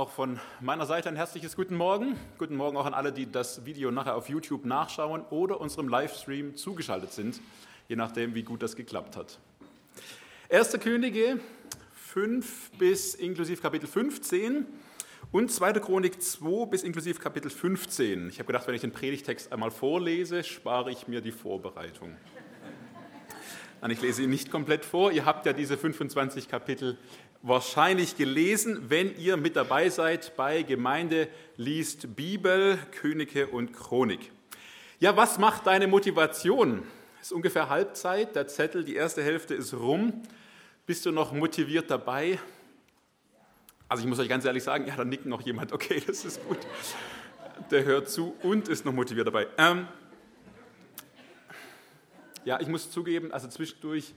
auch von meiner Seite ein herzliches Guten Morgen. Guten Morgen auch an alle, die das Video nachher auf YouTube nachschauen oder unserem Livestream zugeschaltet sind, je nachdem, wie gut das geklappt hat. 1. Könige 5 bis inklusive Kapitel 15 und 2. Chronik 2 bis inklusive Kapitel 15. Ich habe gedacht, wenn ich den Predigtext einmal vorlese, spare ich mir die Vorbereitung. Ich lese ihn nicht komplett vor. Ihr habt ja diese 25 Kapitel wahrscheinlich gelesen, wenn ihr mit dabei seid bei Gemeinde liest Bibel, Könige und Chronik. Ja, was macht deine Motivation? Es ist ungefähr Halbzeit, der Zettel, die erste Hälfte ist rum. Bist du noch motiviert dabei? Also ich muss euch ganz ehrlich sagen, ja, da nickt noch jemand, okay, das ist gut. Der hört zu und ist noch motiviert dabei. Ähm, ja, ich muss zugeben, also zwischendurch,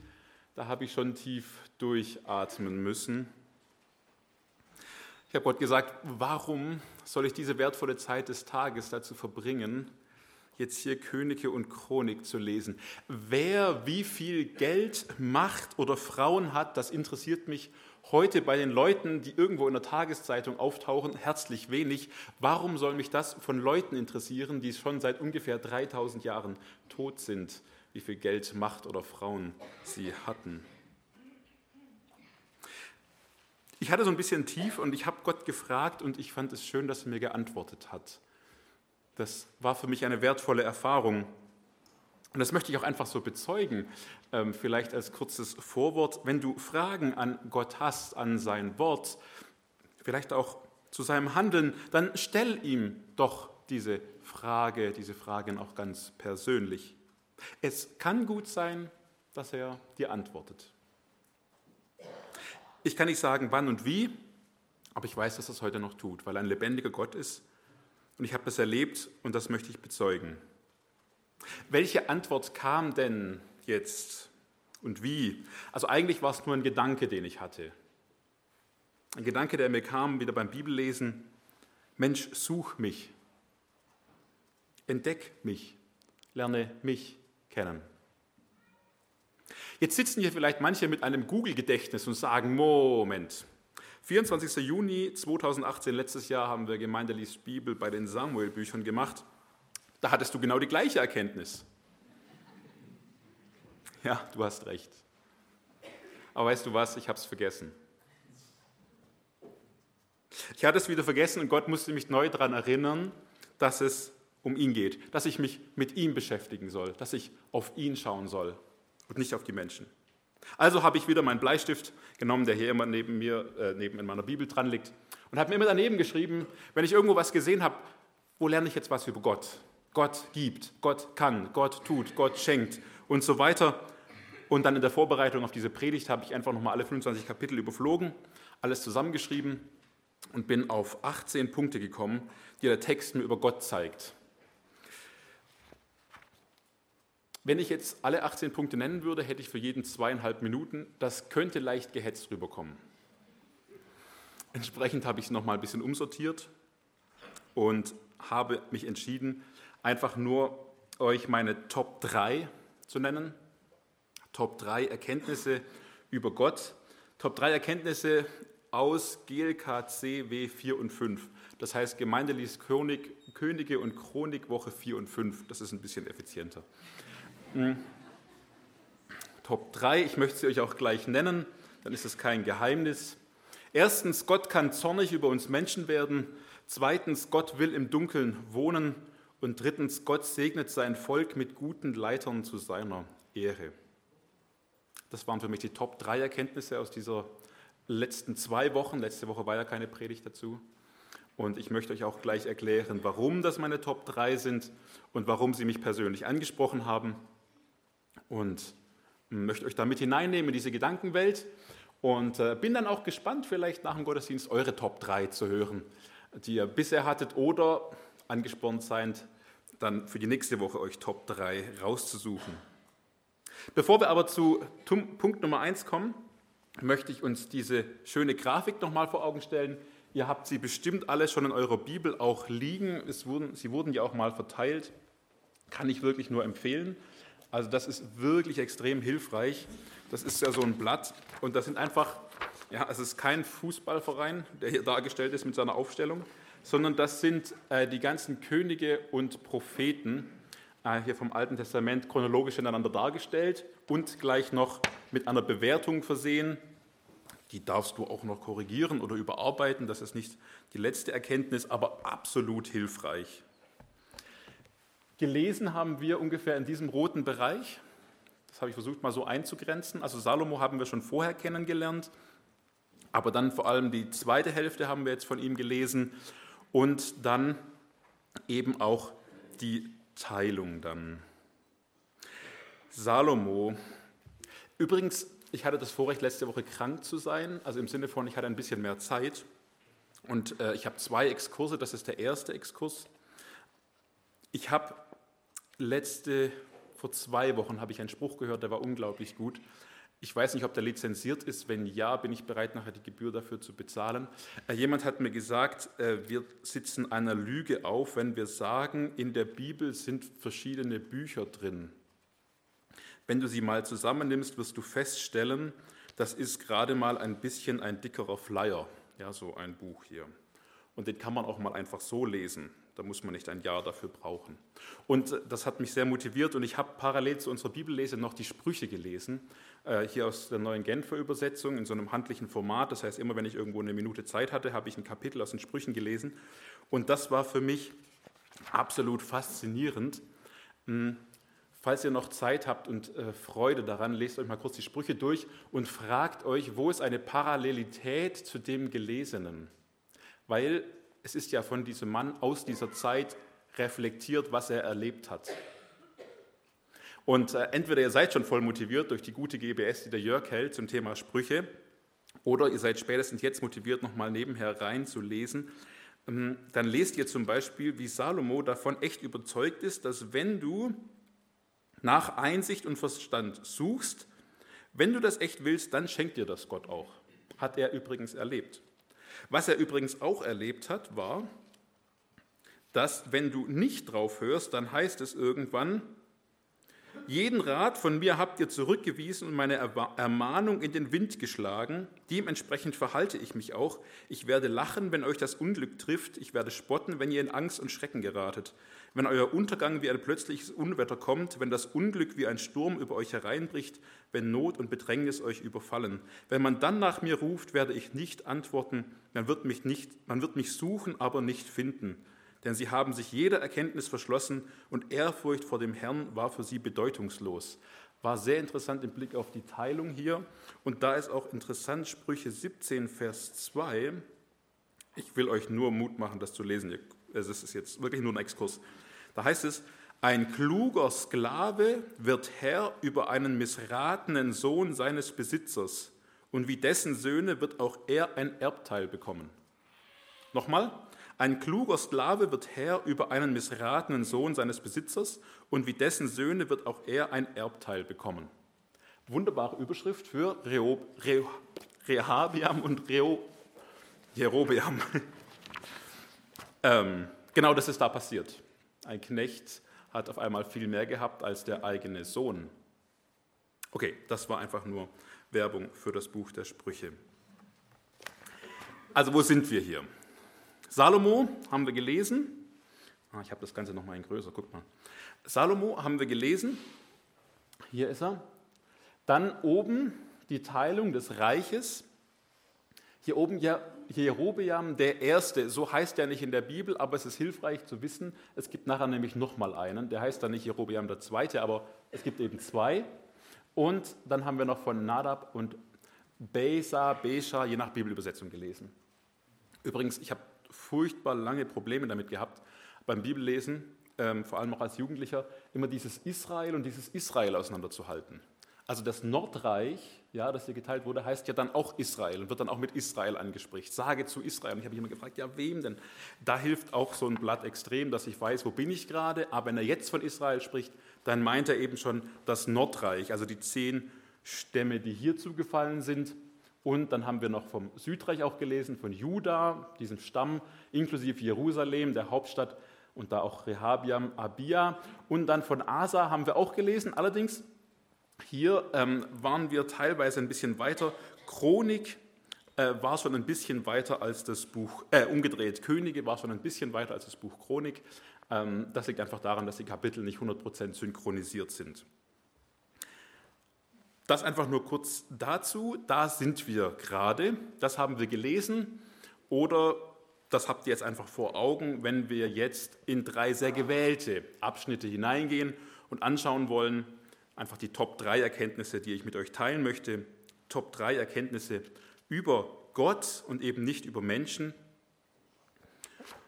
da habe ich schon tief durchatmen müssen. Ich habe Gott gesagt, warum soll ich diese wertvolle Zeit des Tages dazu verbringen, jetzt hier Könige und Chronik zu lesen? Wer wie viel Geld, Macht oder Frauen hat, das interessiert mich heute bei den Leuten, die irgendwo in der Tageszeitung auftauchen, herzlich wenig. Warum soll mich das von Leuten interessieren, die schon seit ungefähr 3000 Jahren tot sind? Wie viel Geld, Macht oder Frauen sie hatten? Ich hatte so ein bisschen tief und ich habe Gott gefragt und ich fand es schön, dass er mir geantwortet hat. Das war für mich eine wertvolle Erfahrung. Und das möchte ich auch einfach so bezeugen, ähm, vielleicht als kurzes Vorwort. Wenn du Fragen an Gott hast, an sein Wort, vielleicht auch zu seinem Handeln, dann stell ihm doch diese Frage, diese Fragen auch ganz persönlich. Es kann gut sein, dass er dir antwortet. Ich kann nicht sagen, wann und wie, aber ich weiß, dass es heute noch tut, weil er ein lebendiger Gott ist und ich habe das erlebt und das möchte ich bezeugen. Welche Antwort kam denn jetzt und wie? Also eigentlich war es nur ein Gedanke, den ich hatte. Ein Gedanke, der mir kam, wieder beim Bibellesen. Mensch, such mich. Entdeck mich. Lerne mich kennen. Jetzt sitzen hier vielleicht manche mit einem Google-Gedächtnis und sagen, Moment, 24. Juni 2018, letztes Jahr, haben wir Gemeindelies Bibel bei den Samuel-Büchern gemacht. Da hattest du genau die gleiche Erkenntnis. Ja, du hast recht. Aber weißt du was, ich habe es vergessen. Ich hatte es wieder vergessen und Gott musste mich neu daran erinnern, dass es um ihn geht, dass ich mich mit ihm beschäftigen soll, dass ich auf ihn schauen soll und nicht auf die Menschen. Also habe ich wieder meinen Bleistift genommen, der hier immer neben mir, äh, neben in meiner Bibel dran liegt, und habe mir immer daneben geschrieben, wenn ich irgendwo was gesehen habe, wo lerne ich jetzt was über Gott? Gott gibt, Gott kann, Gott tut, Gott schenkt und so weiter. Und dann in der Vorbereitung auf diese Predigt habe ich einfach nochmal alle 25 Kapitel überflogen, alles zusammengeschrieben und bin auf 18 Punkte gekommen, die der Text mir über Gott zeigt. Wenn ich jetzt alle 18 Punkte nennen würde, hätte ich für jeden zweieinhalb Minuten. Das könnte leicht gehetzt rüberkommen. Entsprechend habe ich es nochmal ein bisschen umsortiert und habe mich entschieden, einfach nur euch meine Top 3 zu nennen. Top 3 Erkenntnisse über Gott. Top 3 Erkenntnisse aus GLKC W 4 und 5. Das heißt Gemeindelies Könige und Chronik Woche 4 und 5. Das ist ein bisschen effizienter. Hm. Top 3, ich möchte sie euch auch gleich nennen, dann ist es kein Geheimnis. Erstens, Gott kann zornig über uns Menschen werden. Zweitens, Gott will im Dunkeln wohnen. Und drittens, Gott segnet sein Volk mit guten Leitern zu seiner Ehre. Das waren für mich die Top 3 Erkenntnisse aus dieser letzten zwei Wochen. Letzte Woche war ja keine Predigt dazu. Und ich möchte euch auch gleich erklären, warum das meine Top 3 sind und warum sie mich persönlich angesprochen haben und möchte euch damit hineinnehmen in diese Gedankenwelt und äh, bin dann auch gespannt, vielleicht nach dem Gottesdienst eure Top 3 zu hören, die ihr bisher hattet oder angespornt seid, dann für die nächste Woche euch Top 3 rauszusuchen. Bevor wir aber zu Punkt Nummer 1 kommen, möchte ich uns diese schöne Grafik nochmal vor Augen stellen. Ihr habt sie bestimmt alle schon in eurer Bibel auch liegen. Wurden, sie wurden ja auch mal verteilt. Kann ich wirklich nur empfehlen. Also das ist wirklich extrem hilfreich. Das ist ja so ein Blatt und das sind einfach Ja, es ist kein Fußballverein, der hier dargestellt ist mit seiner Aufstellung, sondern das sind äh, die ganzen Könige und Propheten äh, hier vom Alten Testament chronologisch ineinander dargestellt und gleich noch mit einer Bewertung versehen. Die darfst du auch noch korrigieren oder überarbeiten. Das ist nicht die letzte Erkenntnis, aber absolut hilfreich. Gelesen haben wir ungefähr in diesem roten Bereich. Das habe ich versucht mal so einzugrenzen. Also Salomo haben wir schon vorher kennengelernt. Aber dann vor allem die zweite Hälfte haben wir jetzt von ihm gelesen und dann eben auch die Teilung dann. Salomo. Übrigens, ich hatte das Vorrecht, letzte Woche krank zu sein, also im Sinne von, ich hatte ein bisschen mehr Zeit. Und äh, ich habe zwei Exkurse, das ist der erste Exkurs. Ich habe letzte, vor zwei Wochen habe ich einen Spruch gehört, der war unglaublich gut. Ich weiß nicht, ob der lizenziert ist. Wenn ja, bin ich bereit, nachher die Gebühr dafür zu bezahlen. Äh, jemand hat mir gesagt, äh, wir sitzen einer Lüge auf, wenn wir sagen, in der Bibel sind verschiedene Bücher drin. Wenn du sie mal zusammennimmst, wirst du feststellen, das ist gerade mal ein bisschen ein dickerer Flyer, ja, so ein Buch hier. Und den kann man auch mal einfach so lesen. Da muss man nicht ein Jahr dafür brauchen. Und äh, das hat mich sehr motiviert und ich habe parallel zu unserer Bibellese noch die Sprüche gelesen, äh, hier aus der neuen Genfer Übersetzung in so einem handlichen Format. Das heißt, immer wenn ich irgendwo eine Minute Zeit hatte, habe ich ein Kapitel aus den Sprüchen gelesen. Und das war für mich absolut faszinierend. Hm, falls ihr noch Zeit habt und äh, Freude daran, lest euch mal kurz die Sprüche durch und fragt euch, wo ist eine Parallelität zu dem Gelesenen? Weil es ist ja von diesem Mann aus dieser Zeit reflektiert, was er erlebt hat. Und äh, entweder ihr seid schon voll motiviert durch die gute GBS, die der Jörg hält zum Thema Sprüche, oder ihr seid spätestens jetzt motiviert, nochmal nebenher reinzulesen. Ähm, dann lest ihr zum Beispiel, wie Salomo davon echt überzeugt ist, dass wenn du nach Einsicht und Verstand suchst, wenn du das echt willst, dann schenkt dir das Gott auch. Hat er übrigens erlebt. Was er übrigens auch erlebt hat, war, dass wenn du nicht drauf hörst, dann heißt es irgendwann, jeden Rat von mir habt ihr zurückgewiesen und meine Ermahnung in den Wind geschlagen. Dementsprechend verhalte ich mich auch. Ich werde lachen, wenn euch das Unglück trifft. Ich werde spotten, wenn ihr in Angst und Schrecken geratet. Wenn euer Untergang wie ein plötzliches Unwetter kommt, wenn das Unglück wie ein Sturm über euch hereinbricht, wenn Not und Bedrängnis euch überfallen. Wenn man dann nach mir ruft, werde ich nicht antworten. Man wird mich, nicht, man wird mich suchen, aber nicht finden denn sie haben sich jeder Erkenntnis verschlossen und Ehrfurcht vor dem Herrn war für sie bedeutungslos. War sehr interessant im Blick auf die Teilung hier. Und da ist auch interessant Sprüche 17, Vers 2. Ich will euch nur Mut machen, das zu lesen. Es ist jetzt wirklich nur ein Exkurs. Da heißt es, ein kluger Sklave wird Herr über einen missratenen Sohn seines Besitzers, und wie dessen Söhne wird auch er ein Erbteil bekommen. Nochmal, ein kluger Sklave wird Herr über einen missratenen Sohn seines Besitzers und wie dessen Söhne wird auch er ein Erbteil bekommen. Wunderbare Überschrift für Rehob, Re, Rehabiam und Reo, Jerobeam. ähm, genau das ist da passiert. Ein Knecht hat auf einmal viel mehr gehabt als der eigene Sohn. Okay, das war einfach nur Werbung für das Buch der Sprüche. Also wo sind wir hier? Salomo haben wir gelesen. Ah, ich habe das Ganze noch mal in größer, guck mal. Salomo haben wir gelesen. Hier ist er. Dann oben die Teilung des Reiches. Hier oben Jerobeam der Erste, so heißt er nicht in der Bibel, aber es ist hilfreich zu wissen, es gibt nachher nämlich nochmal einen, der heißt dann nicht Jerobeam der Zweite, aber es gibt eben zwei. Und dann haben wir noch von Nadab und Besa, Besha, je nach Bibelübersetzung gelesen. Übrigens, ich habe furchtbar lange Probleme damit gehabt, beim Bibellesen, ähm, vor allem auch als Jugendlicher, immer dieses Israel und dieses Israel auseinanderzuhalten. Also das Nordreich, ja, das hier geteilt wurde, heißt ja dann auch Israel und wird dann auch mit Israel angesprochen. Sage zu Israel. Und ich habe mich immer gefragt, ja, wem denn? Da hilft auch so ein Blatt extrem, dass ich weiß, wo bin ich gerade. Aber wenn er jetzt von Israel spricht, dann meint er eben schon das Nordreich, also die zehn Stämme, die hier zugefallen sind. Und dann haben wir noch vom Südreich auch gelesen, von Juda, diesem Stamm, inklusive Jerusalem, der Hauptstadt, und da auch Rehabiam, Abia. Und dann von Asa haben wir auch gelesen. Allerdings, hier ähm, waren wir teilweise ein bisschen weiter. Chronik äh, war schon ein bisschen weiter als das Buch, äh, umgedreht, Könige war schon ein bisschen weiter als das Buch Chronik. Ähm, das liegt einfach daran, dass die Kapitel nicht 100% synchronisiert sind. Das einfach nur kurz dazu. Da sind wir gerade. Das haben wir gelesen. Oder das habt ihr jetzt einfach vor Augen, wenn wir jetzt in drei sehr gewählte Abschnitte hineingehen und anschauen wollen, einfach die Top 3 Erkenntnisse, die ich mit euch teilen möchte. Top 3 Erkenntnisse über Gott und eben nicht über Menschen.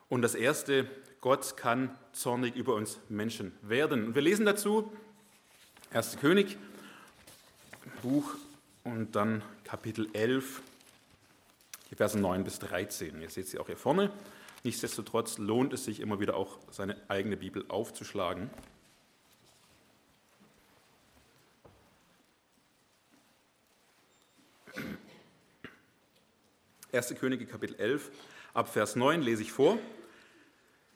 Und das erste, Gott kann zornig über uns Menschen werden. Und wir lesen dazu 1. König, Buch und dann Kapitel 11, die Verse 9 bis 13. Ihr seht sie auch hier vorne. Nichtsdestotrotz lohnt es sich immer wieder auch, seine eigene Bibel aufzuschlagen. 1. Könige Kapitel 11, ab Vers 9 lese ich vor.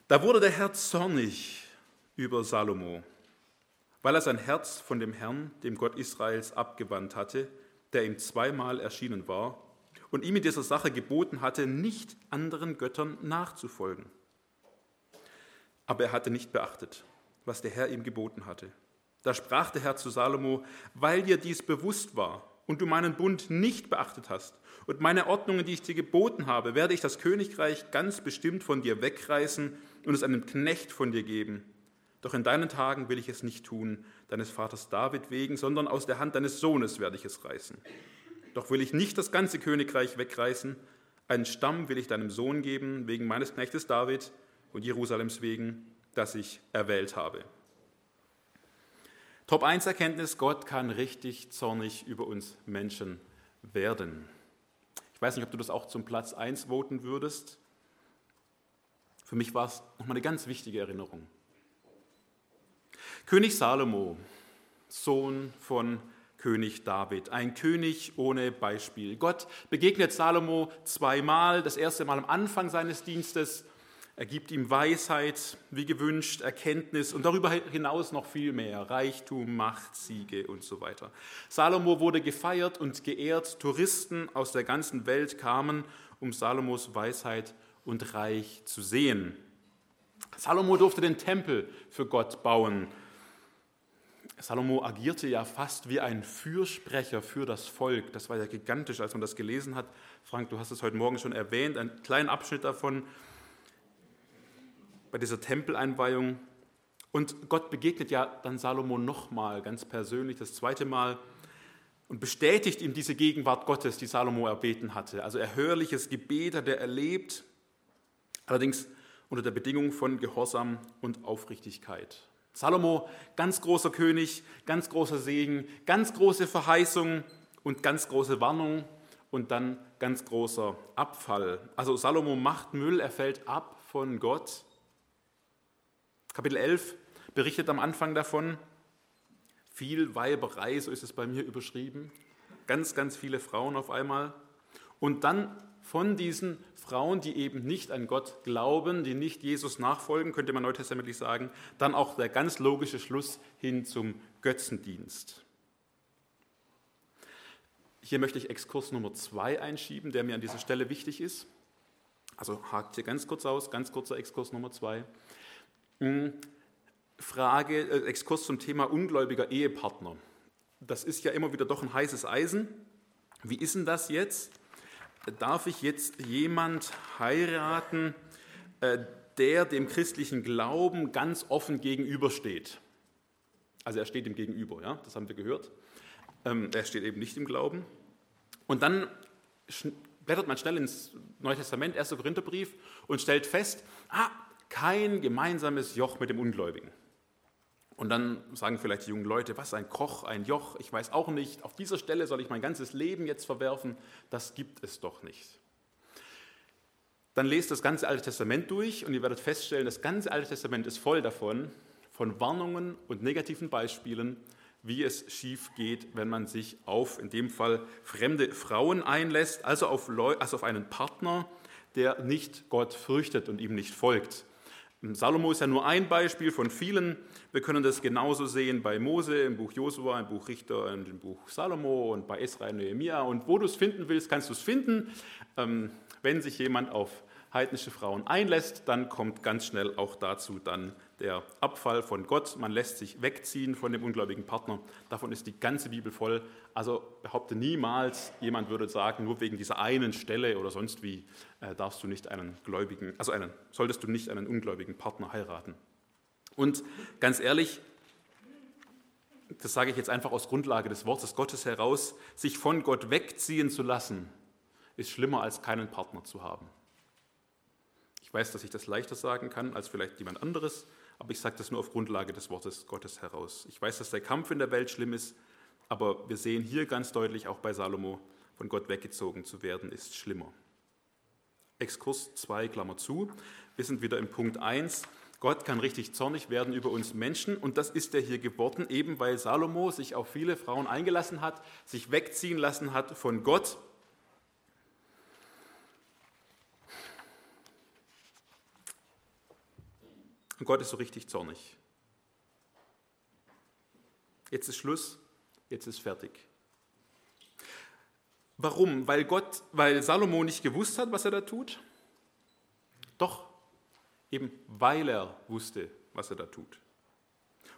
Da wurde der Herr zornig über Salomo, weil er sein Herz von dem Herrn, dem Gott Israels, abgewandt hatte, der ihm zweimal erschienen war und ihm in dieser Sache geboten hatte, nicht anderen Göttern nachzufolgen. Aber er hatte nicht beachtet, was der Herr ihm geboten hatte. Da sprach der Herr zu Salomo, weil dir dies bewusst war und du meinen Bund nicht beachtet hast und meine Ordnungen, die ich dir geboten habe, werde ich das Königreich ganz bestimmt von dir wegreißen und es einem Knecht von dir geben. Doch in deinen Tagen will ich es nicht tun, deines Vaters David wegen, sondern aus der Hand deines Sohnes werde ich es reißen. Doch will ich nicht das ganze Königreich wegreißen, einen Stamm will ich deinem Sohn geben, wegen meines Knechtes David und Jerusalems wegen, das ich erwählt habe. Top 1 Erkenntnis, Gott kann richtig zornig über uns Menschen werden. Ich weiß nicht, ob du das auch zum Platz 1 voten würdest. Für mich war es nochmal eine ganz wichtige Erinnerung. König Salomo, Sohn von König David, ein König ohne Beispiel. Gott begegnet Salomo zweimal, das erste Mal am Anfang seines Dienstes er gibt ihm Weisheit, wie gewünscht, Erkenntnis und darüber hinaus noch viel mehr, Reichtum, Macht, Siege und so weiter. Salomo wurde gefeiert und geehrt. Touristen aus der ganzen Welt kamen, um Salomos Weisheit und Reich zu sehen. Salomo durfte den Tempel für Gott bauen. Salomo agierte ja fast wie ein Fürsprecher für das Volk. Das war ja gigantisch, als man das gelesen hat. Frank, du hast es heute Morgen schon erwähnt, einen kleinen Abschnitt davon bei dieser Tempeleinweihung. Und Gott begegnet ja dann Salomo nochmal ganz persönlich, das zweite Mal, und bestätigt ihm diese Gegenwart Gottes, die Salomo erbeten hatte. Also erhörliches Gebet hat er erlebt, allerdings unter der Bedingung von Gehorsam und Aufrichtigkeit. Salomo, ganz großer König, ganz großer Segen, ganz große Verheißung und ganz große Warnung und dann ganz großer Abfall. Also Salomo macht Müll, er fällt ab von Gott Kapitel 11 berichtet am Anfang davon, viel Weiberei, so ist es bei mir überschrieben, ganz, ganz viele Frauen auf einmal. Und dann von diesen Frauen, die eben nicht an Gott glauben, die nicht Jesus nachfolgen, könnte man neutestamentlich sagen, dann auch der ganz logische Schluss hin zum Götzendienst. Hier möchte ich Exkurs Nummer zwei einschieben, der mir an dieser Stelle wichtig ist. Also hakt hier ganz kurz aus, ganz kurzer Exkurs Nummer zwei. Hm, Frage, äh, Exkurs zum Thema ungläubiger Ehepartner. Das ist ja immer wieder doch ein heißes Eisen. Wie ist denn das jetzt? Darf ich jetzt jemand heiraten, äh, der dem christlichen Glauben ganz offen gegenübersteht? Also er steht ihm gegenüber, ja, das haben wir gehört. Ähm, er steht eben nicht im Glauben. Und dann blättert man schnell ins Neue Testament, 1. Korintherbrief, und stellt fest, ah, kein gemeinsames Joch mit dem Ungläubigen. Und dann sagen vielleicht die jungen Leute, was ein Koch, ein Joch, ich weiß auch nicht, auf dieser Stelle soll ich mein ganzes Leben jetzt verwerfen, das gibt es doch nicht. Dann lest das ganze Alte Testament durch und ihr werdet feststellen, das ganze Alte Testament ist voll davon, von Warnungen und negativen Beispielen, wie es schief geht, wenn man sich auf, in dem Fall, fremde Frauen einlässt, also auf, also auf einen Partner, der nicht Gott fürchtet und ihm nicht folgt. Salomo ist ja nur ein Beispiel von vielen. Wir können das genauso sehen bei Mose, im Buch Josua, im Buch Richter und im Buch Salomo und bei Esra und Nehemiah. Und wo du es finden willst, kannst du es finden. Ähm, wenn sich jemand auf heidnische Frauen einlässt, dann kommt ganz schnell auch dazu dann der Abfall von Gott. Man lässt sich wegziehen von dem ungläubigen Partner. Davon ist die ganze Bibel voll. Also behaupte niemals, jemand würde sagen, nur wegen dieser einen Stelle oder sonst wie äh, darfst du nicht einen gläubigen, also einen, solltest du nicht einen ungläubigen Partner heiraten. Und ganz ehrlich, das sage ich jetzt einfach aus Grundlage des Wortes Gottes heraus, sich von Gott wegziehen zu lassen, ist schlimmer als keinen Partner zu haben. Ich weiß, dass ich das leichter sagen kann als vielleicht jemand anderes, aber ich sage das nur auf Grundlage des Wortes Gottes heraus. Ich weiß, dass der Kampf in der Welt schlimm ist, aber wir sehen hier ganz deutlich, auch bei Salomo, von Gott weggezogen zu werden, ist schlimmer. Exkurs 2, Klammer zu. Wir sind wieder im Punkt 1. Gott kann richtig zornig werden über uns Menschen und das ist er hier geworden, eben weil Salomo sich auf viele Frauen eingelassen hat, sich wegziehen lassen hat von Gott. Und Gott ist so richtig zornig. Jetzt ist Schluss, jetzt ist fertig. Warum? Weil Gott, weil Salomo nicht gewusst hat, was er da tut? Doch, eben weil er wusste, was er da tut.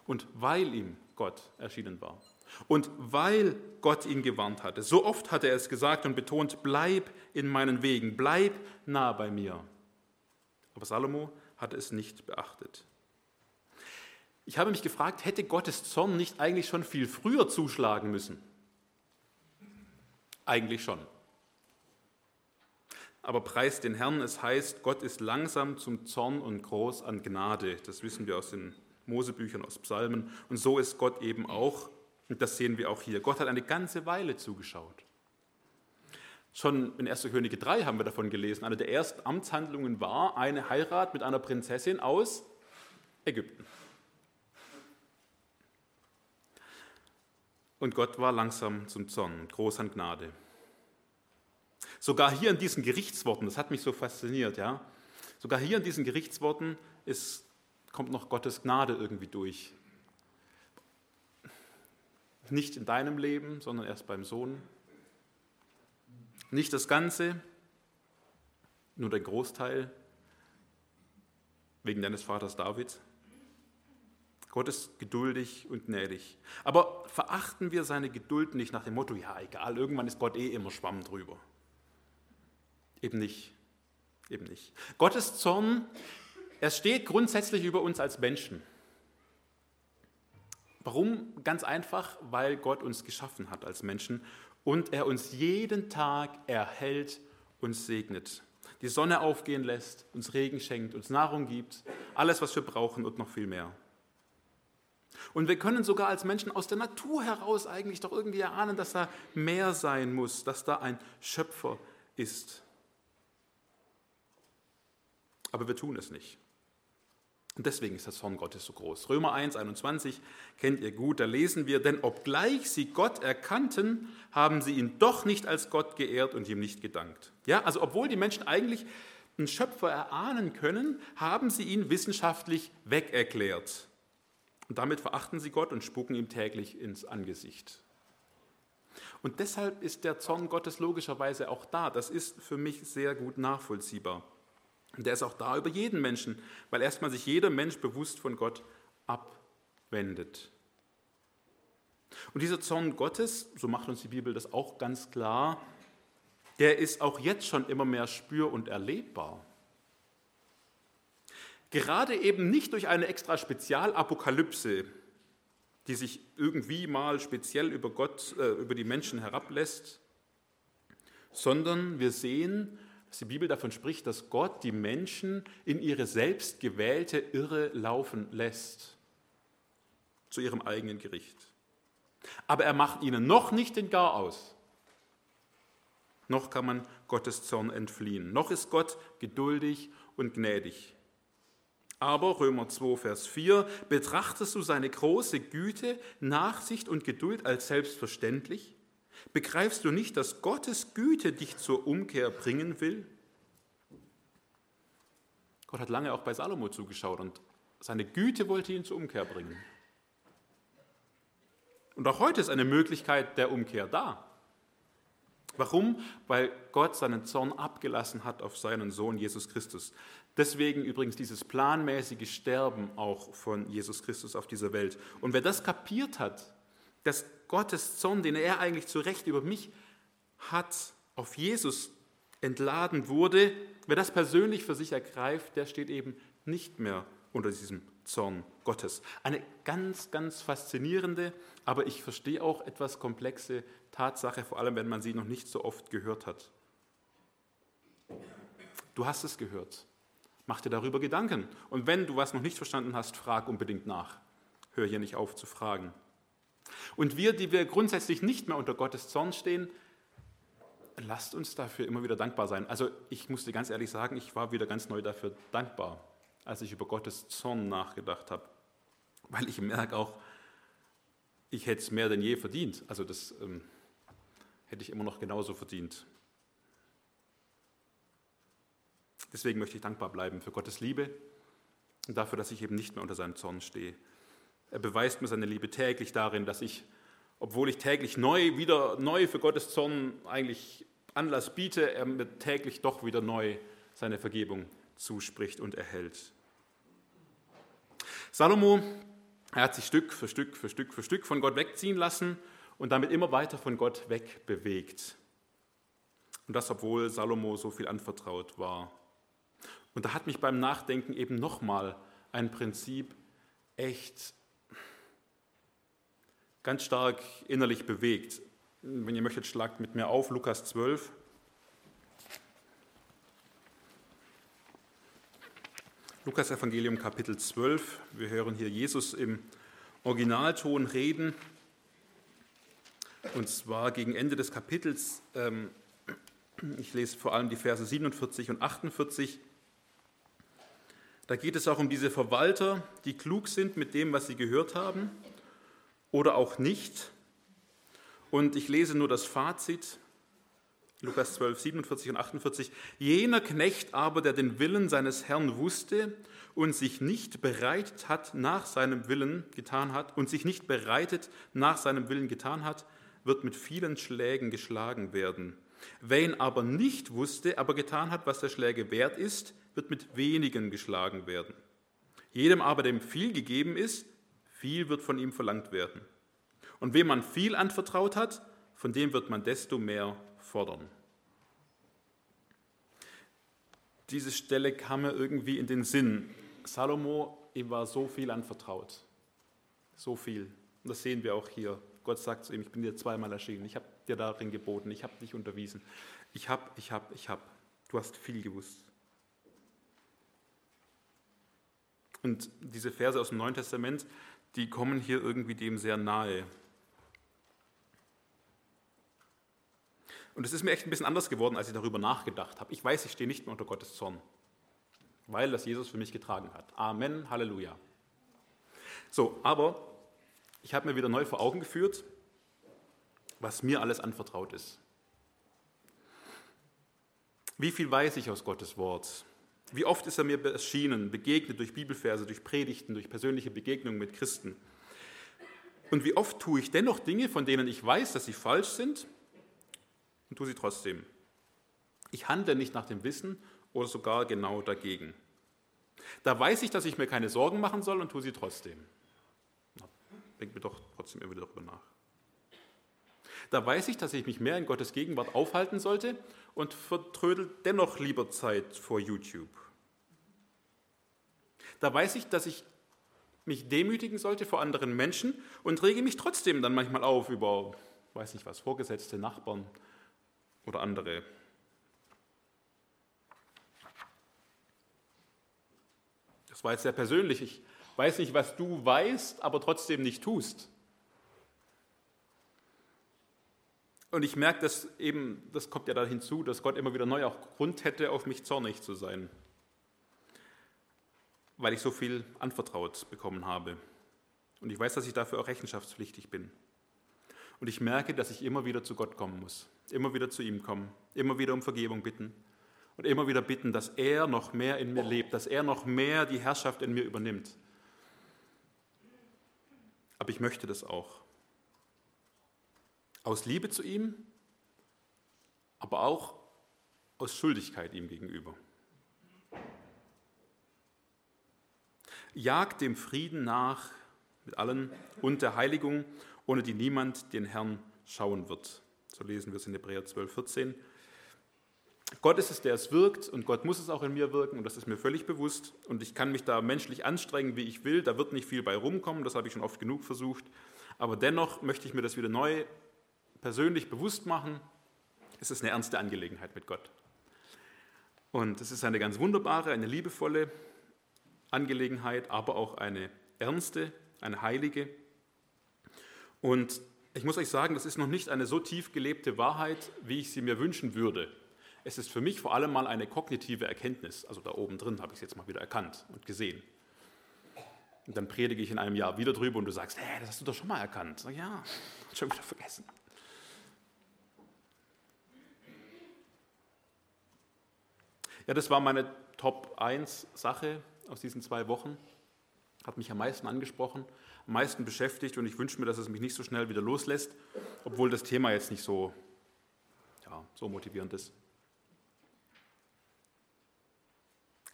Und weil ihm Gott erschienen war. Und weil Gott ihn gewarnt hatte. So oft hat er es gesagt und betont, bleib in meinen Wegen, bleib nah bei mir. Aber Salomo hat es nicht beachtet. Ich habe mich gefragt, hätte Gottes Zorn nicht eigentlich schon viel früher zuschlagen müssen? Eigentlich schon. Aber preis den Herrn, es heißt, Gott ist langsam zum Zorn und groß an Gnade. Das wissen wir aus den Mosebüchern, aus Psalmen. Und so ist Gott eben auch. Und das sehen wir auch hier. Gott hat eine ganze Weile zugeschaut. Schon in 1. Könige 3 haben wir davon gelesen. Eine der ersten Amtshandlungen war eine Heirat mit einer Prinzessin aus Ägypten. Und Gott war langsam zum Zorn, groß an Gnade. Sogar hier in diesen Gerichtsworten, das hat mich so fasziniert, ja, sogar hier in diesen Gerichtsworten ist, kommt noch Gottes Gnade irgendwie durch. Nicht in deinem Leben, sondern erst beim Sohn, nicht das Ganze, nur der Großteil wegen deines Vaters David. Gott ist geduldig und gnädig. Aber verachten wir seine Geduld nicht nach dem Motto, ja egal, irgendwann ist Gott eh immer Schwamm drüber. Eben nicht. Eben nicht. Gottes Zorn, er steht grundsätzlich über uns als Menschen. Warum? Ganz einfach, weil Gott uns geschaffen hat als Menschen und er uns jeden Tag erhält und segnet. Die Sonne aufgehen lässt, uns Regen schenkt, uns Nahrung gibt, alles, was wir brauchen und noch viel mehr. Und wir können sogar als Menschen aus der Natur heraus eigentlich doch irgendwie erahnen, dass da mehr sein muss, dass da ein Schöpfer ist. Aber wir tun es nicht. Und deswegen ist das Zorn Gottes so groß. Römer 1, 21 kennt ihr gut, da lesen wir, denn obgleich sie Gott erkannten, haben sie ihn doch nicht als Gott geehrt und ihm nicht gedankt. Ja, also obwohl die Menschen eigentlich einen Schöpfer erahnen können, haben sie ihn wissenschaftlich wegerklärt. Und damit verachten sie Gott und spucken ihm täglich ins Angesicht. Und deshalb ist der Zorn Gottes logischerweise auch da. Das ist für mich sehr gut nachvollziehbar. Und der ist auch da über jeden Menschen, weil erstmal sich jeder Mensch bewusst von Gott abwendet. Und dieser Zorn Gottes, so macht uns die Bibel das auch ganz klar, der ist auch jetzt schon immer mehr spür- und erlebbar. Gerade eben nicht durch eine extra Spezialapokalypse, die sich irgendwie mal speziell über Gott, äh, über die Menschen herablässt, sondern wir sehen, dass die Bibel davon spricht, dass Gott die Menschen in ihre selbstgewählte Irre laufen lässt, zu ihrem eigenen Gericht. Aber er macht ihnen noch nicht den Gar aus. Noch kann man Gottes Zorn entfliehen. Noch ist Gott geduldig und gnädig. Aber Römer 2, Vers 4, betrachtest du seine große Güte, Nachsicht und Geduld als selbstverständlich? Begreifst du nicht, dass Gottes Güte dich zur Umkehr bringen will? Gott hat lange auch bei Salomo zugeschaut und seine Güte wollte ihn zur Umkehr bringen. Und auch heute ist eine Möglichkeit der Umkehr da. Warum? Weil Gott seinen Zorn abgelassen hat auf seinen Sohn Jesus Christus. Deswegen übrigens dieses planmäßige Sterben auch von Jesus Christus auf dieser Welt. Und wer das kapiert hat, dass Gottes Zorn, den er eigentlich zu Recht über mich hat, auf Jesus entladen wurde, wer das persönlich für sich ergreift, der steht eben nicht mehr unter diesem Zorn Gottes. Eine ganz, ganz faszinierende, aber ich verstehe auch etwas komplexe Tatsache, vor allem wenn man sie noch nicht so oft gehört hat. Du hast es gehört. Mach dir darüber Gedanken. Und wenn du was noch nicht verstanden hast, frag unbedingt nach. Hör hier nicht auf zu fragen. Und wir, die wir grundsätzlich nicht mehr unter Gottes Zorn stehen, lasst uns dafür immer wieder dankbar sein. Also ich musste ganz ehrlich sagen, ich war wieder ganz neu dafür dankbar, als ich über Gottes Zorn nachgedacht habe. Weil ich merke auch, ich hätte es mehr denn je verdient. Also das ähm, hätte ich immer noch genauso verdient. Deswegen möchte ich dankbar bleiben für Gottes Liebe und dafür, dass ich eben nicht mehr unter seinem Zorn stehe. Er beweist mir seine Liebe täglich darin, dass ich, obwohl ich täglich neu, wieder neu für Gottes Zorn eigentlich Anlass biete, er mir täglich doch wieder neu seine Vergebung zuspricht und erhält. Salomo, er hat sich Stück für Stück für Stück für Stück von Gott wegziehen lassen und damit immer weiter von Gott wegbewegt. Und das, obwohl Salomo so viel anvertraut war. Und da hat mich beim Nachdenken eben nochmal ein Prinzip echt ganz stark innerlich bewegt. Wenn ihr möchtet, schlagt mit mir auf Lukas 12. Lukas Evangelium Kapitel 12. Wir hören hier Jesus im Originalton reden. Und zwar gegen Ende des Kapitels. Ähm, ich lese vor allem die Verse 47 und 48. Da geht es auch um diese Verwalter, die klug sind mit dem, was sie gehört haben oder auch nicht. Und ich lese nur das Fazit, Lukas 12, 47 und 48. Jener Knecht aber, der den Willen seines Herrn wusste und sich nicht bereitet hat, nach seinem Willen getan hat, und sich nicht bereitet nach seinem Willen getan hat, wird mit vielen Schlägen geschlagen werden. Wer ihn aber nicht wusste, aber getan hat, was der Schläge wert ist, wird mit wenigen geschlagen werden. Jedem aber, dem viel gegeben ist, viel wird von ihm verlangt werden. Und wem man viel anvertraut hat, von dem wird man desto mehr fordern. Diese Stelle kam mir irgendwie in den Sinn. Salomo, ihm war so viel anvertraut. So viel. Und das sehen wir auch hier. Gott sagt zu ihm, ich bin dir zweimal erschienen. Ich habe dir darin geboten. Ich habe dich unterwiesen. Ich habe, ich habe, ich habe. Du hast viel gewusst. Und diese Verse aus dem Neuen Testament, die kommen hier irgendwie dem sehr nahe. Und es ist mir echt ein bisschen anders geworden, als ich darüber nachgedacht habe. Ich weiß, ich stehe nicht mehr unter Gottes Zorn, weil das Jesus für mich getragen hat. Amen, Halleluja. So, aber ich habe mir wieder neu vor Augen geführt, was mir alles anvertraut ist. Wie viel weiß ich aus Gottes Wort? Wie oft ist er mir erschienen, begegnet durch Bibelverse, durch Predigten, durch persönliche Begegnungen mit Christen? Und wie oft tue ich dennoch Dinge, von denen ich weiß, dass sie falsch sind und tue sie trotzdem? Ich handle nicht nach dem Wissen oder sogar genau dagegen. Da weiß ich, dass ich mir keine Sorgen machen soll und tue sie trotzdem. Denkt mir doch trotzdem immer wieder darüber nach. Da weiß ich, dass ich mich mehr in Gottes Gegenwart aufhalten sollte und vertrödel dennoch lieber Zeit vor YouTube. Da weiß ich, dass ich mich demütigen sollte vor anderen Menschen und rege mich trotzdem dann manchmal auf über, weiß nicht was, Vorgesetzte, Nachbarn oder andere. Das war jetzt sehr persönlich. Ich weiß nicht, was du weißt, aber trotzdem nicht tust. Und ich merke, dass eben, das kommt ja da hinzu, dass Gott immer wieder neu auch Grund hätte, auf mich zornig zu sein, weil ich so viel anvertraut bekommen habe. Und ich weiß, dass ich dafür auch rechenschaftspflichtig bin. Und ich merke, dass ich immer wieder zu Gott kommen muss, immer wieder zu ihm kommen, immer wieder um Vergebung bitten und immer wieder bitten, dass er noch mehr in mir lebt, dass er noch mehr die Herrschaft in mir übernimmt. Aber ich möchte das auch. Aus Liebe zu ihm, aber auch aus Schuldigkeit ihm gegenüber. Jagt dem Frieden nach mit allen und der Heiligung, ohne die niemand den Herrn schauen wird. So lesen wir es in Hebräer 12, 14. Gott ist es, der es wirkt und Gott muss es auch in mir wirken und das ist mir völlig bewusst und ich kann mich da menschlich anstrengen, wie ich will, da wird nicht viel bei rumkommen, das habe ich schon oft genug versucht, aber dennoch möchte ich mir das wieder neu persönlich bewusst machen, es ist eine ernste Angelegenheit mit Gott. Und es ist eine ganz wunderbare, eine liebevolle Angelegenheit, aber auch eine ernste, eine heilige. Und ich muss euch sagen, das ist noch nicht eine so tief gelebte Wahrheit, wie ich sie mir wünschen würde. Es ist für mich vor allem mal eine kognitive Erkenntnis. Also da oben drin habe ich es jetzt mal wieder erkannt und gesehen. Und dann predige ich in einem Jahr wieder drüber und du sagst, hey, das hast du doch schon mal erkannt. Sag, ja, schon wieder vergessen. Ja, das war meine Top 1 Sache aus diesen zwei Wochen. Hat mich am meisten angesprochen, am meisten beschäftigt und ich wünsche mir, dass es mich nicht so schnell wieder loslässt, obwohl das Thema jetzt nicht so, ja, so motivierend ist.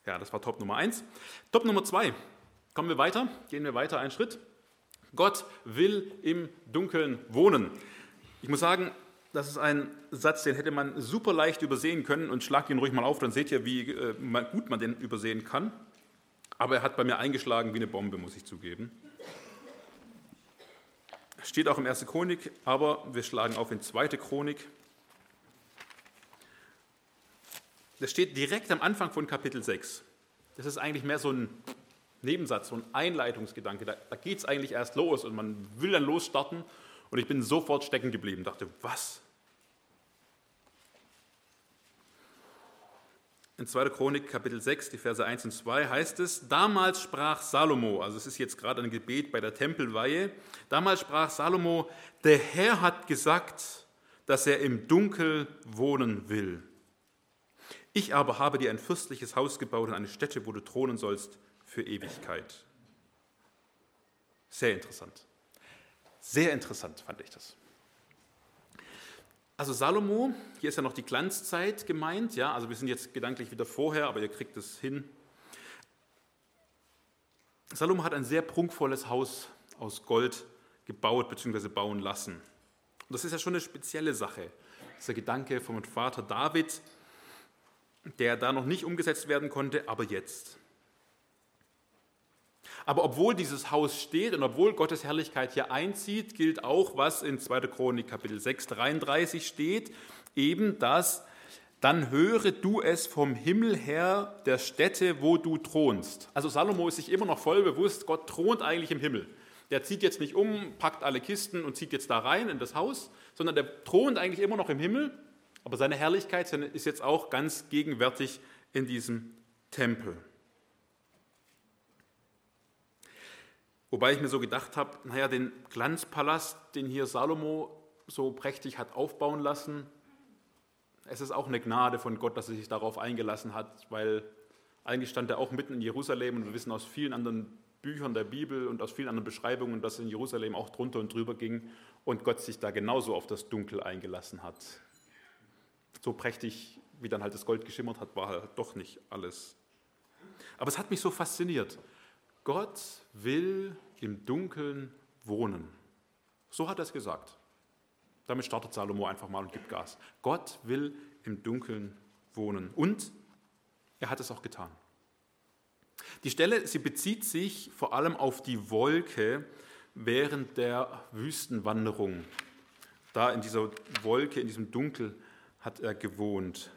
Ja, das war Top Nummer 1. Top Nummer 2. Kommen wir weiter, gehen wir weiter einen Schritt. Gott will im Dunkeln wohnen. Ich muss sagen, das ist ein Satz, den hätte man super leicht übersehen können und schlagt ihn ruhig mal auf, dann seht ihr, wie äh, gut man den übersehen kann. Aber er hat bei mir eingeschlagen wie eine Bombe, muss ich zugeben. Steht auch im 1. Chronik, aber wir schlagen auf in 2. Chronik. Das steht direkt am Anfang von Kapitel 6. Das ist eigentlich mehr so ein Nebensatz, so ein Einleitungsgedanke. Da, da geht es eigentlich erst los und man will dann losstarten. Und ich bin sofort stecken geblieben, dachte, was? In 2. Chronik Kapitel 6, die Verse 1 und 2 heißt es, damals sprach Salomo, also es ist jetzt gerade ein Gebet bei der Tempelweihe, damals sprach Salomo, der Herr hat gesagt, dass er im Dunkel wohnen will. Ich aber habe dir ein fürstliches Haus gebaut und eine Stätte, wo du thronen sollst für Ewigkeit. Sehr interessant. Sehr interessant fand ich das. Also Salomo, hier ist ja noch die Glanzzeit gemeint, ja, also wir sind jetzt gedanklich wieder vorher, aber ihr kriegt es hin. Salomo hat ein sehr prunkvolles Haus aus Gold gebaut bzw. bauen lassen. Und das ist ja schon eine spezielle Sache. Das ist der Gedanke vom Vater David, der da noch nicht umgesetzt werden konnte, aber jetzt. Aber obwohl dieses Haus steht und obwohl Gottes Herrlichkeit hier einzieht, gilt auch, was in 2. Chronik Kapitel 6, 33 steht, eben das, dann höre du es vom Himmel her der Stätte, wo du thronst. Also Salomo ist sich immer noch voll bewusst, Gott thront eigentlich im Himmel. Der zieht jetzt nicht um, packt alle Kisten und zieht jetzt da rein in das Haus, sondern der thront eigentlich immer noch im Himmel aber seine Herrlichkeit ist jetzt auch ganz gegenwärtig in diesem Tempel. Wobei ich mir so gedacht habe, naja, den Glanzpalast, den hier Salomo so prächtig hat aufbauen lassen, es ist auch eine Gnade von Gott, dass er sich darauf eingelassen hat, weil eigentlich stand er auch mitten in Jerusalem und wir wissen aus vielen anderen Büchern der Bibel und aus vielen anderen Beschreibungen, dass in Jerusalem auch drunter und drüber ging und Gott sich da genauso auf das Dunkel eingelassen hat so prächtig, wie dann halt das Gold geschimmert hat, war halt doch nicht alles. Aber es hat mich so fasziniert. Gott will im Dunkeln wohnen. So hat er es gesagt. Damit startet Salomo einfach mal und gibt Gas. Gott will im Dunkeln wohnen. Und er hat es auch getan. Die Stelle, sie bezieht sich vor allem auf die Wolke während der Wüstenwanderung. Da in dieser Wolke, in diesem Dunkel hat er gewohnt.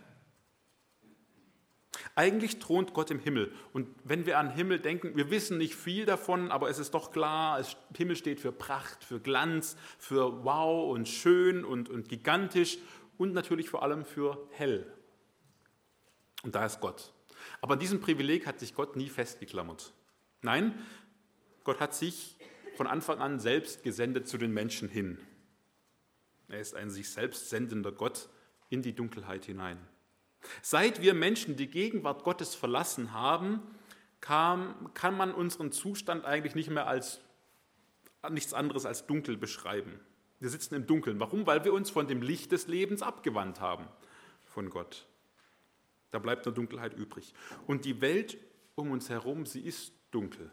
Eigentlich thront Gott im Himmel. Und wenn wir an Himmel denken, wir wissen nicht viel davon, aber es ist doch klar, es, Himmel steht für Pracht, für Glanz, für Wow und schön und, und gigantisch und natürlich vor allem für hell. Und da ist Gott. Aber an diesem Privileg hat sich Gott nie festgeklammert. Nein, Gott hat sich von Anfang an selbst gesendet zu den Menschen hin. Er ist ein sich selbst sendender Gott in die Dunkelheit hinein. Seit wir Menschen die Gegenwart Gottes verlassen haben, kam, kann man unseren Zustand eigentlich nicht mehr als nichts anderes als dunkel beschreiben. Wir sitzen im Dunkeln. Warum? Weil wir uns von dem Licht des Lebens abgewandt haben von Gott. Da bleibt nur Dunkelheit übrig. Und die Welt um uns herum, sie ist dunkel.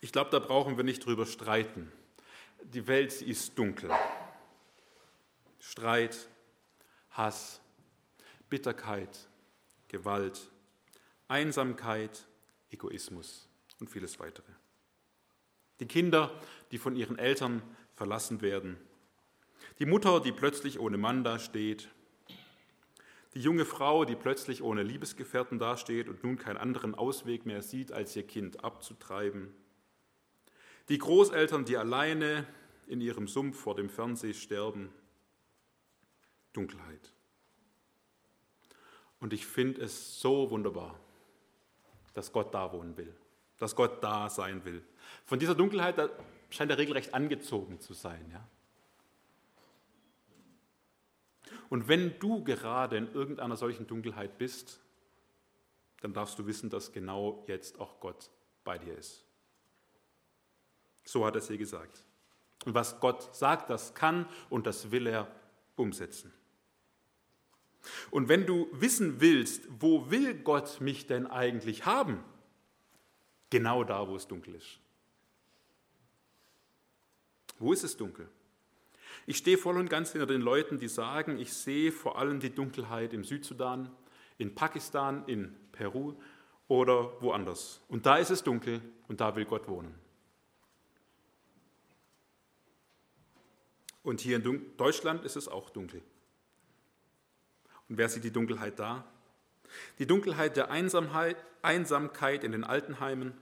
Ich glaube, da brauchen wir nicht drüber streiten. Die Welt, sie ist dunkel. Streit, Hass, Bitterkeit, Gewalt, Einsamkeit, Egoismus und vieles weitere. Die Kinder, die von ihren Eltern verlassen werden. Die Mutter, die plötzlich ohne Mann dasteht. Die junge Frau, die plötzlich ohne Liebesgefährten dasteht und nun keinen anderen Ausweg mehr sieht, als ihr Kind abzutreiben. Die Großeltern, die alleine in ihrem Sumpf vor dem Fernseher sterben. Dunkelheit. Und ich finde es so wunderbar, dass Gott da wohnen will, dass Gott da sein will. Von dieser Dunkelheit scheint er regelrecht angezogen zu sein. Ja? Und wenn du gerade in irgendeiner solchen Dunkelheit bist, dann darfst du wissen, dass genau jetzt auch Gott bei dir ist. So hat er es hier gesagt. Und was Gott sagt, das kann und das will er umsetzen. Und wenn du wissen willst, wo will Gott mich denn eigentlich haben? Genau da, wo es dunkel ist. Wo ist es dunkel? Ich stehe voll und ganz hinter den Leuten, die sagen, ich sehe vor allem die Dunkelheit im Südsudan, in Pakistan, in Peru oder woanders. Und da ist es dunkel und da will Gott wohnen. Und hier in Deutschland ist es auch dunkel. Und wer sieht die Dunkelheit da? Die Dunkelheit der Einsamkeit, Einsamkeit in den Altenheimen,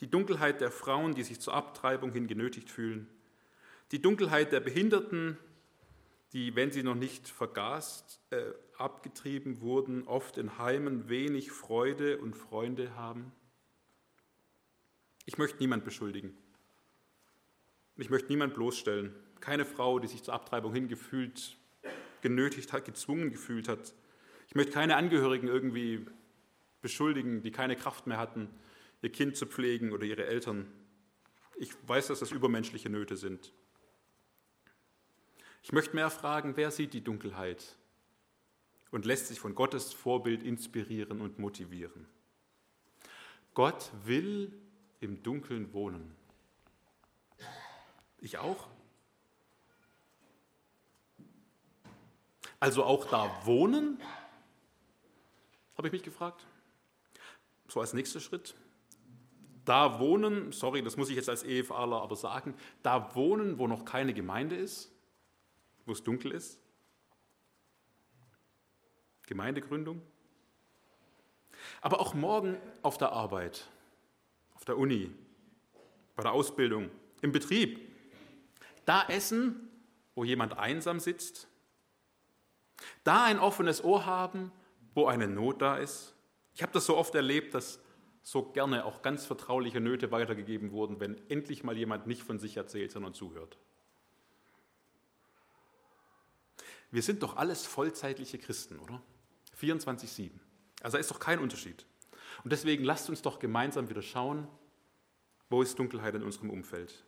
die Dunkelheit der Frauen, die sich zur Abtreibung hin genötigt fühlen, die Dunkelheit der Behinderten, die, wenn sie noch nicht vergast, äh, abgetrieben wurden, oft in Heimen wenig Freude und Freunde haben. Ich möchte niemand beschuldigen. Ich möchte niemand bloßstellen. Keine Frau, die sich zur Abtreibung hingefühlt, genötigt hat, gezwungen gefühlt hat. Ich möchte keine Angehörigen irgendwie beschuldigen, die keine Kraft mehr hatten, ihr Kind zu pflegen oder ihre Eltern. Ich weiß, dass das übermenschliche Nöte sind. Ich möchte mehr fragen, wer sieht die Dunkelheit und lässt sich von Gottes Vorbild inspirieren und motivieren. Gott will im Dunkeln wohnen. Ich auch. Also auch da wohnen? Habe ich mich gefragt. So als nächster Schritt. Da wohnen, sorry, das muss ich jetzt als EFAler aber sagen, da wohnen, wo noch keine Gemeinde ist wo es dunkel ist? Gemeindegründung? Aber auch morgen auf der Arbeit, auf der Uni, bei der Ausbildung, im Betrieb. Da essen, wo jemand einsam sitzt. Da ein offenes Ohr haben, wo eine Not da ist. Ich habe das so oft erlebt, dass so gerne auch ganz vertrauliche Nöte weitergegeben wurden, wenn endlich mal jemand nicht von sich erzählt, sondern zuhört. Wir sind doch alles vollzeitliche Christen, oder? 24-7. Also da ist doch kein Unterschied. Und deswegen lasst uns doch gemeinsam wieder schauen, wo ist Dunkelheit in unserem Umfeld.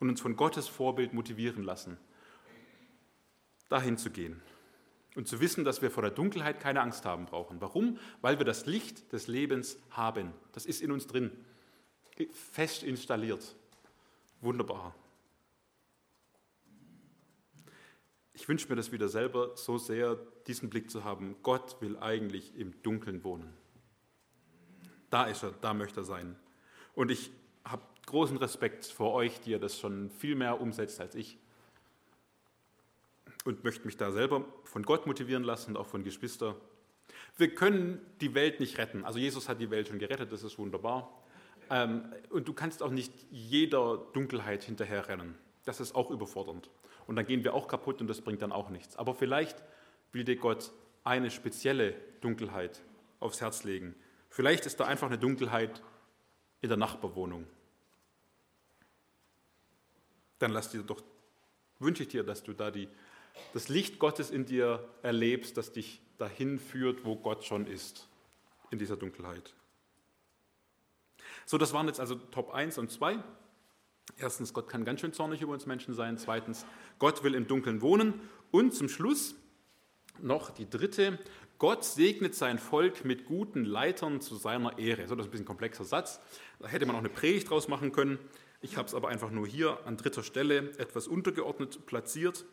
Und uns von Gottes Vorbild motivieren lassen, dahin zu gehen. Und zu wissen, dass wir vor der Dunkelheit keine Angst haben brauchen. Warum? Weil wir das Licht des Lebens haben. Das ist in uns drin, fest installiert. Wunderbar. Ich wünsche mir das wieder selber so sehr, diesen Blick zu haben. Gott will eigentlich im Dunkeln wohnen. Da ist er, da möchte er sein. Und ich habe großen Respekt vor euch, die ihr das schon viel mehr umsetzt als ich. Und möchte mich da selber von Gott motivieren lassen und auch von Geschwistern. Wir können die Welt nicht retten. Also Jesus hat die Welt schon gerettet, das ist wunderbar. Ähm, und du kannst auch nicht jeder Dunkelheit hinterherrennen. Das ist auch überfordernd und dann gehen wir auch kaputt und das bringt dann auch nichts. Aber vielleicht will dir Gott eine spezielle Dunkelheit aufs Herz legen. Vielleicht ist da einfach eine Dunkelheit in der Nachbarwohnung. Dann lass dir doch, wünsche ich dir, dass du da die das Licht Gottes in dir erlebst, das dich dahin führt, wo Gott schon ist, in dieser Dunkelheit. So, das waren jetzt also Top 1 und 2. Erstens, Gott kann ganz schön zornig über uns Menschen sein. Zweitens, Gott will im Dunkeln wohnen. Und zum Schluss noch die dritte, Gott segnet sein Volk mit guten Leitern zu seiner Ehre. So, das ist ein bisschen komplexer Satz. Da hätte man auch eine Predigt draus machen können. Ich habe es aber einfach nur hier an dritter Stelle etwas untergeordnet platziert.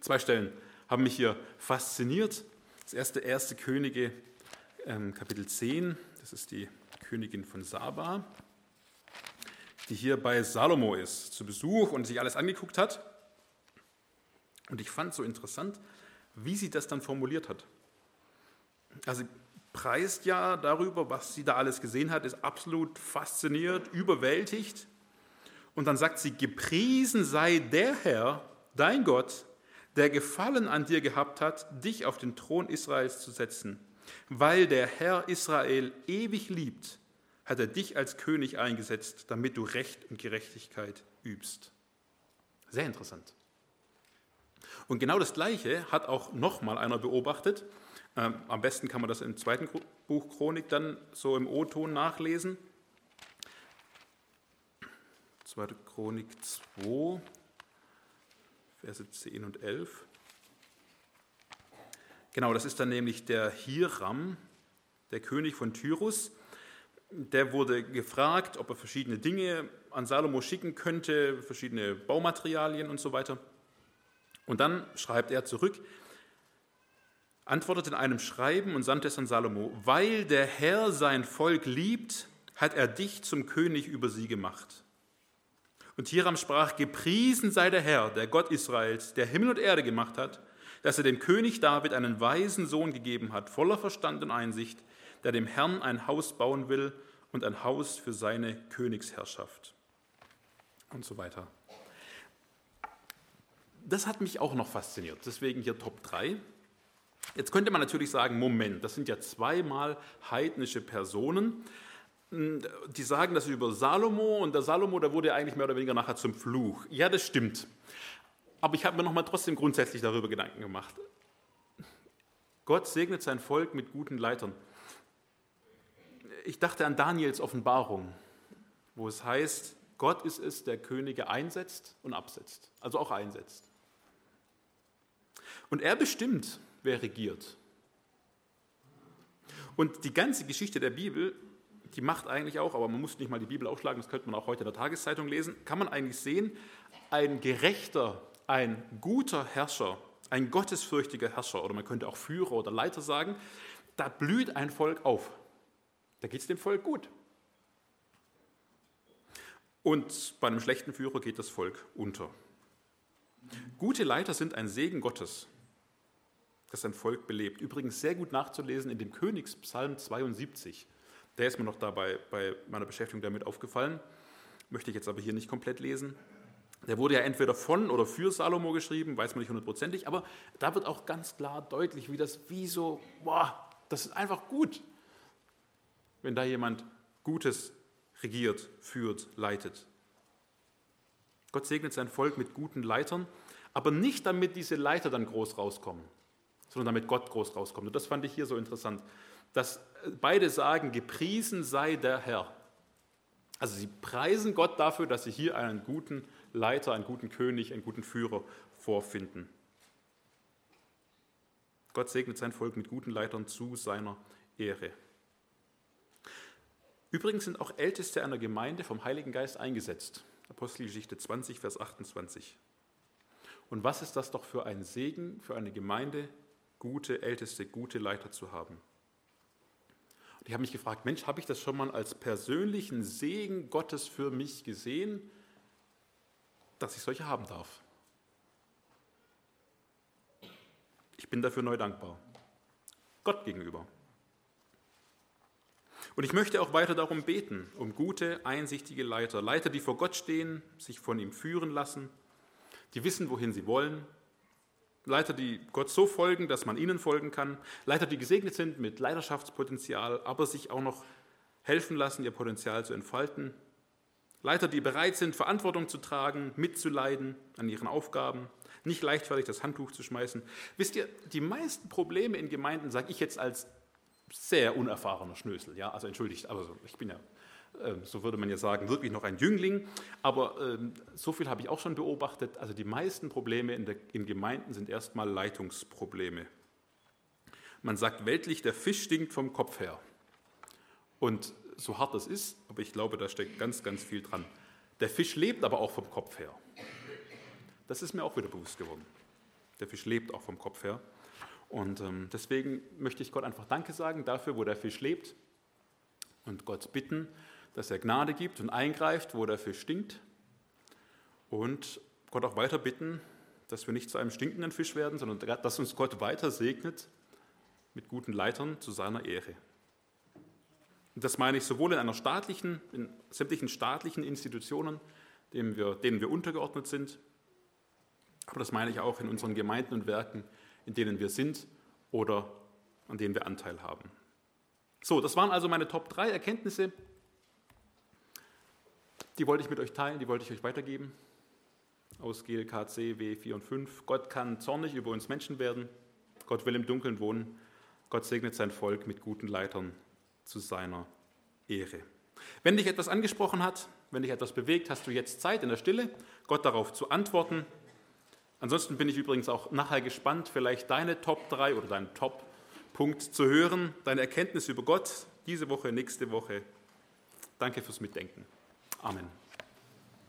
Zwei Stellen haben mich hier fasziniert. Das erste, erste Könige, ähm, Kapitel 10, das ist die Königin von Saba, die hier bei Salomo ist, zu Besuch und sich alles angeguckt hat. Und ich fand so interessant, wie sie das dann formuliert hat. Also preist ja darüber, was sie da alles gesehen hat, ist absolut fasziniert, überwältigt. Und dann sagt sie, gepriesen sei der Herr, dein Gott, der Gefallen an dir gehabt hat, dich auf den Thron Israels zu setzen. Weil der Herr Israel ewig liebt, hat er dich als König eingesetzt, damit du Recht und Gerechtigkeit übst. Sehr interessant. Und genau das Gleiche hat auch nochmal einer beobachtet. Ähm, am besten kann man das im zweiten Buch Chronik dann so im O-Ton nachlesen. 2. Chronik 2, Verse 10 und 11. Genau, das ist dann nämlich der Hiram, der König von Tyrus. Der wurde gefragt, ob er verschiedene Dinge an Salomo schicken könnte, verschiedene Baumaterialien und so weiter. Und dann schreibt er zurück, antwortet in einem Schreiben und sandte es an Salomo, weil der Herr sein Volk liebt, hat er dich zum König über sie gemacht. Und Hiram sprach, gepriesen sei der Herr, der Gott Israels, der Himmel und Erde gemacht hat, dass er dem König David einen weisen Sohn gegeben hat, voller Verstand und Einsicht, der dem Herrn ein Haus bauen will und ein Haus für seine Königsherrschaft. Und so weiter das hat mich auch noch fasziniert, deswegen hier Top 3. Jetzt könnte man natürlich sagen, Moment, das sind ja zweimal heidnische Personen, die sagen das über Salomo und der Salomo, der wurde ja eigentlich mehr oder weniger nachher zum Fluch. Ja, das stimmt. Aber ich habe mir noch mal trotzdem grundsätzlich darüber Gedanken gemacht. Gott segnet sein Volk mit guten Leitern. Ich dachte an Daniels Offenbarung, wo es heißt, Gott ist es, der Könige einsetzt und absetzt, also auch einsetzt. Und er bestimmt, wer regiert. Und die ganze Geschichte der Bibel, die macht eigentlich auch, aber man muss nicht mal die Bibel aufschlagen, das könnte man auch heute in der Tageszeitung lesen, kann man eigentlich sehen, ein gerechter, ein guter Herrscher, ein gottesfürchtiger Herrscher, oder man könnte auch Führer oder Leiter sagen, da blüht ein Volk auf. Da geht es dem Volk gut. Und bei einem schlechten Führer geht das Volk unter. Gute Leiter sind ein Segen Gottes das sein Volk belebt. Übrigens sehr gut nachzulesen in dem Königspsalm 72. Der ist mir noch dabei bei meiner Beschäftigung damit aufgefallen. Möchte ich jetzt aber hier nicht komplett lesen. Der wurde ja entweder von oder für Salomo geschrieben, weiß man nicht hundertprozentig, aber da wird auch ganz klar deutlich, wie das, wie so, boah, das ist einfach gut, wenn da jemand Gutes regiert, führt, leitet. Gott segnet sein Volk mit guten Leitern, aber nicht damit diese Leiter dann groß rauskommen sondern damit Gott groß rauskommt. Und das fand ich hier so interessant, dass beide sagen, gepriesen sei der Herr. Also sie preisen Gott dafür, dass sie hier einen guten Leiter, einen guten König, einen guten Führer vorfinden. Gott segnet sein Volk mit guten Leitern zu seiner Ehre. Übrigens sind auch Älteste einer Gemeinde vom Heiligen Geist eingesetzt. Apostelgeschichte 20, Vers 28. Und was ist das doch für ein Segen für eine Gemeinde, gute Älteste, gute Leiter zu haben. Und ich habe mich gefragt, Mensch, habe ich das schon mal als persönlichen Segen Gottes für mich gesehen, dass ich solche haben darf? Ich bin dafür neu dankbar. Gott gegenüber. Und ich möchte auch weiter darum beten, um gute, einsichtige Leiter. Leiter, die vor Gott stehen, sich von ihm führen lassen, die wissen, wohin sie wollen, Leiter, die Gott so folgen, dass man ihnen folgen kann. Leiter, die gesegnet sind mit Leiterschaftspotenzial, aber sich auch noch helfen lassen, ihr Potenzial zu entfalten. Leiter, die bereit sind, Verantwortung zu tragen, mitzuleiden an ihren Aufgaben. nicht leichtfertig das Handtuch zu schmeißen. Wisst ihr, die meisten Probleme in Gemeinden, sage ich jetzt als sehr unerfahrener Schnösel, ja, also entschuldigt, aber ich bin ja, so würde man ja sagen, wirklich noch ein Jüngling, aber ähm, so viel habe ich auch schon beobachtet, also die meisten Probleme in, der, in Gemeinden sind erstmal Leitungsprobleme. Man sagt weltlich, der Fisch stinkt vom Kopf her. Und so hart das ist, aber ich glaube, da steckt ganz, ganz viel dran. Der Fisch lebt aber auch vom Kopf her. Das ist mir auch wieder bewusst geworden. Der Fisch lebt auch vom Kopf her. Und ähm, deswegen möchte ich Gott einfach Danke sagen dafür, wo der Fisch lebt. Und Gott bitten, dass er Gnade gibt und eingreift, wo der Fisch stinkt. Und Gott auch weiter bitten, dass wir nicht zu einem stinkenden Fisch werden, sondern dass uns Gott weiter segnet mit guten Leitern zu seiner Ehre. Und das meine ich sowohl in einer staatlichen, in sämtlichen staatlichen Institutionen, denen wir, denen wir untergeordnet sind, aber das meine ich auch in unseren Gemeinden und Werken, in denen wir sind oder an denen wir Anteil haben. So, das waren also meine Top 3 Erkenntnisse. Die wollte ich mit euch teilen, die wollte ich euch weitergeben. Aus GLKC W4 und 5. Gott kann zornig über uns Menschen werden. Gott will im Dunkeln wohnen. Gott segnet sein Volk mit guten Leitern zu seiner Ehre. Wenn dich etwas angesprochen hat, wenn dich etwas bewegt, hast du jetzt Zeit in der Stille, Gott darauf zu antworten. Ansonsten bin ich übrigens auch nachher gespannt, vielleicht deine Top 3 oder deinen Top-Punkt zu hören, deine Erkenntnis über Gott diese Woche, nächste Woche. Danke fürs Mitdenken. Amen.